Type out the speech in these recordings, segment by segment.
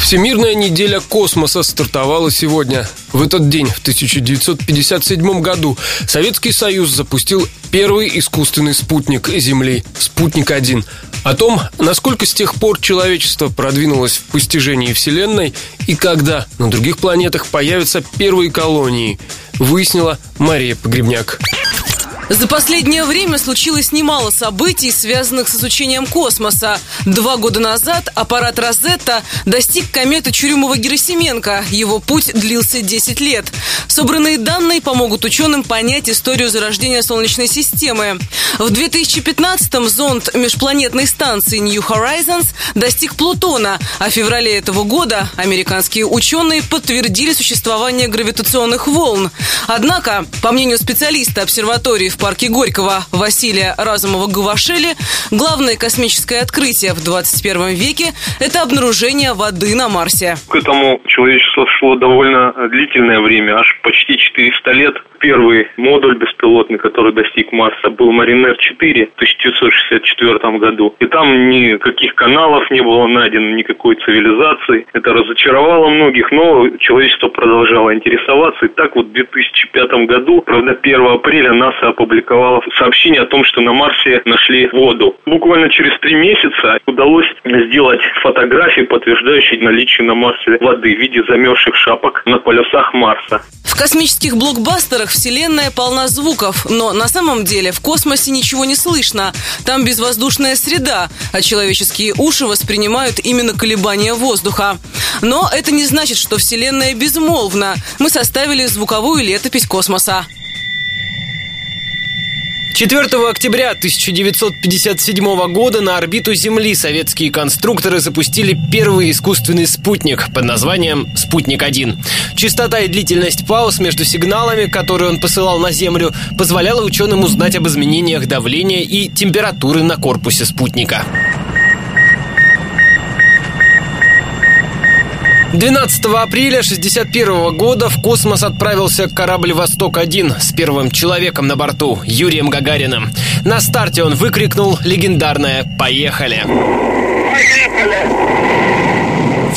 Всемирная неделя космоса стартовала сегодня. В этот день, в 1957 году, Советский Союз запустил первый искусственный спутник Земли – «Спутник-1». О том, насколько с тех пор человечество продвинулось в постижении Вселенной и когда на других планетах появятся первые колонии, выяснила Мария Погребняк. За последнее время случилось немало событий, связанных с изучением космоса. Два года назад аппарат «Розетта» достиг кометы Чурюмова-Герасименко. Его путь длился 10 лет. Собранные данные помогут ученым понять историю зарождения Солнечной системы. В 2015-м зонд межпланетной станции New Horizons достиг Плутона, а в феврале этого года американские ученые подтвердили существование гравитационных волн. Однако, по мнению специалиста обсерватории в парке Горького Василия Разумова-Гавашели, главное космическое открытие в 21 веке – это обнаружение воды на Марсе. К этому человечество шло довольно длительное время, аж почти 400 лет. Первый модуль беспилотный, который достиг Марса, был Маринер-4 в 1964 году. И там никаких каналов не было найдено, никакой цивилизации. Это разочаровало многих, но человечество продолжало интересоваться. И так вот в 2005 году, правда, 1 апреля НАСА опубликовало сообщение о том, что на Марсе нашли воду. Буквально через три месяца удалось сделать фотографии, подтверждающие наличие на Марсе воды в виде замерзших шапок на полюсах Марса. В космических блокбастерах Вселенная полна звуков, но на самом деле в космосе ничего не слышно. Там безвоздушная среда, а человеческие уши воспринимают именно колебания воздуха. Но это не значит, что Вселенная безмолвна. Мы составили звуковую летопись космоса. 4 октября 1957 года на орбиту Земли советские конструкторы запустили первый искусственный спутник под названием «Спутник-1». Частота и длительность пауз между сигналами, которые он посылал на Землю, позволяла ученым узнать об изменениях давления и температуры на корпусе спутника. 12 апреля 1961 года в космос отправился корабль «Восток-1» с первым человеком на борту, Юрием Гагариным. На старте он выкрикнул легендарное «Поехали!». Поехали!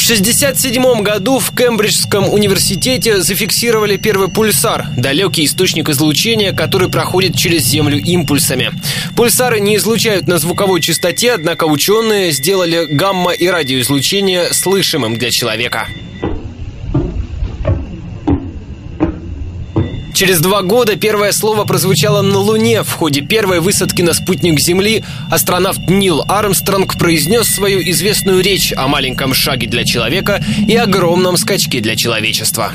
В 1967 году в Кембриджском университете зафиксировали первый пульсар – далекий источник излучения, который проходит через Землю импульсами. Пульсары не излучают на звуковой частоте, однако ученые сделали гамма- и радиоизлучение слышимым для человека. Через два года первое слово прозвучало на Луне. В ходе первой высадки на спутник Земли астронавт Нил Армстронг произнес свою известную речь о маленьком шаге для человека и огромном скачке для человечества.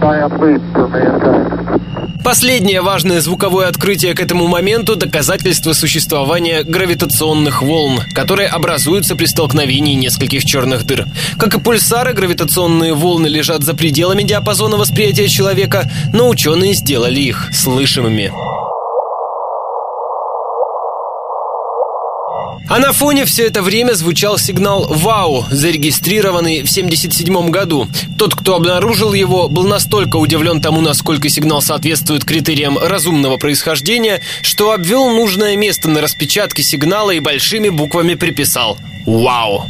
giant leap for mankind. Последнее важное звуковое открытие к этому моменту – доказательство существования гравитационных волн, которые образуются при столкновении нескольких черных дыр. Как и пульсары, гравитационные волны лежат за пределами диапазона восприятия человека, но ученые сделали их слышимыми. А на фоне все это время звучал сигнал «Вау», зарегистрированный в 1977 году. Тот, кто обнаружил его, был настолько удивлен тому, насколько сигнал соответствует критериям разумного происхождения, что обвел нужное место на распечатке сигнала и большими буквами приписал «Вау».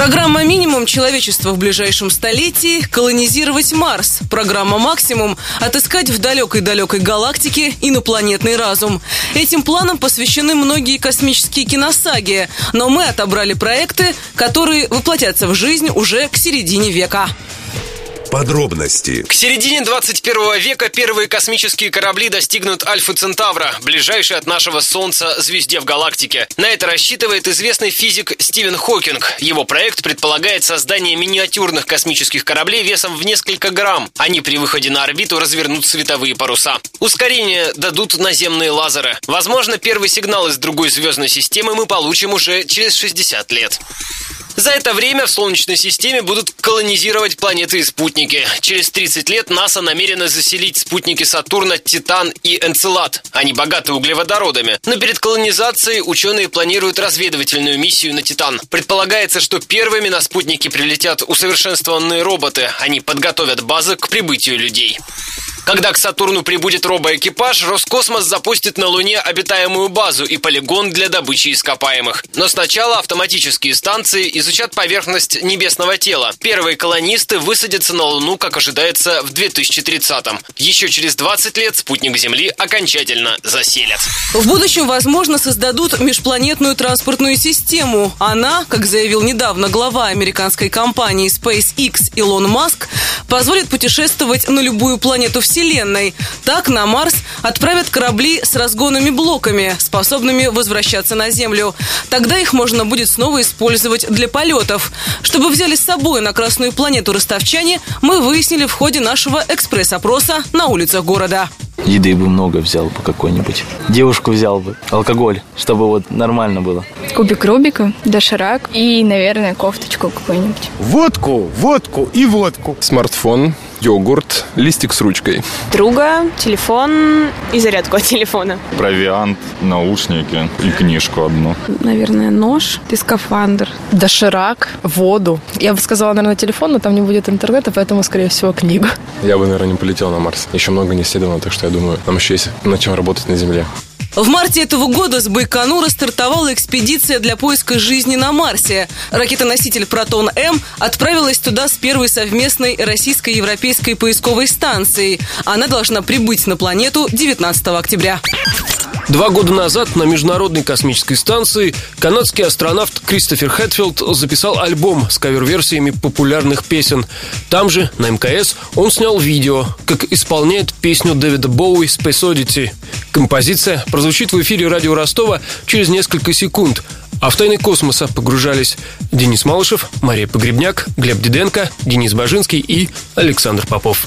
Программа «Минимум» человечества в ближайшем столетии – колонизировать Марс. Программа «Максимум» – отыскать в далекой-далекой галактике инопланетный разум. Этим планам посвящены многие космические киносаги, но мы отобрали проекты, которые воплотятся в жизнь уже к середине века. Подробности. К середине 21 века первые космические корабли достигнут Альфа Центавра, ближайшей от нашего Солнца звезде в галактике. На это рассчитывает известный физик Стивен Хокинг. Его проект предполагает создание миниатюрных космических кораблей весом в несколько грамм. Они при выходе на орбиту развернут световые паруса. Ускорение дадут наземные лазеры. Возможно, первый сигнал из другой звездной системы мы получим уже через 60 лет. За это время в Солнечной системе будут колонизировать планеты и спутники. Через 30 лет НАСА намерена заселить спутники Сатурна, Титан и Энцелад. Они богаты углеводородами. Но перед колонизацией ученые планируют разведывательную миссию на Титан. Предполагается, что первыми на спутники прилетят усовершенствованные роботы. Они подготовят базы к прибытию людей. Когда к Сатурну прибудет робоэкипаж, Роскосмос запустит на Луне обитаемую базу и полигон для добычи ископаемых. Но сначала автоматические станции изучат поверхность небесного тела. Первые колонисты высадятся на Луну, как ожидается, в 2030-м. Еще через 20 лет спутник Земли окончательно заселят. В будущем, возможно, создадут межпланетную транспортную систему. Она, как заявил недавно глава американской компании SpaceX Илон Маск, позволит путешествовать на любую планету Вселенной Вселенной. Так на Марс отправят корабли с разгонными блоками, способными возвращаться на Землю. Тогда их можно будет снова использовать для полетов. Чтобы взяли с собой на Красную планету ростовчане, мы выяснили в ходе нашего экспресс-опроса на улицах города. Еды бы много взял бы какой-нибудь. Девушку взял бы. Алкоголь, чтобы вот нормально было. Кубик Рубика, доширак и, наверное, кофточку какую-нибудь. Водку, водку и водку. Смартфон, йогурт, листик с ручкой. Друга, телефон и зарядку от телефона. Провиант, наушники и книжку одну. Наверное, нож и скафандр. Доширак, воду. Я бы сказала, наверное, телефон, но там не будет интернета, поэтому, скорее всего, книгу. Я бы, наверное, не полетел на Марс. Еще много не исследовано, так что я думаю, нам еще есть над чем работать на Земле. В марте этого года с Байконура стартовала экспедиция для поиска жизни на Марсе. Ракетоноситель «Протон-М» отправилась туда с первой совместной российско-европейской поисковой станцией. Она должна прибыть на планету 19 октября. Два года назад на Международной космической станции канадский астронавт Кристофер Хэтфилд записал альбом с кавер-версиями популярных песен. Там же, на МКС, он снял видео, как исполняет песню Дэвида Боуи «Space Oddity». Композиция прозвучит в эфире радио Ростова через несколько секунд. А в тайны космоса погружались Денис Малышев, Мария Погребняк, Глеб Диденко, Денис Бажинский и Александр Попов.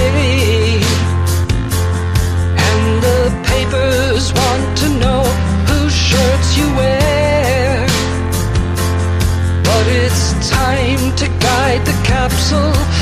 inside the capsule.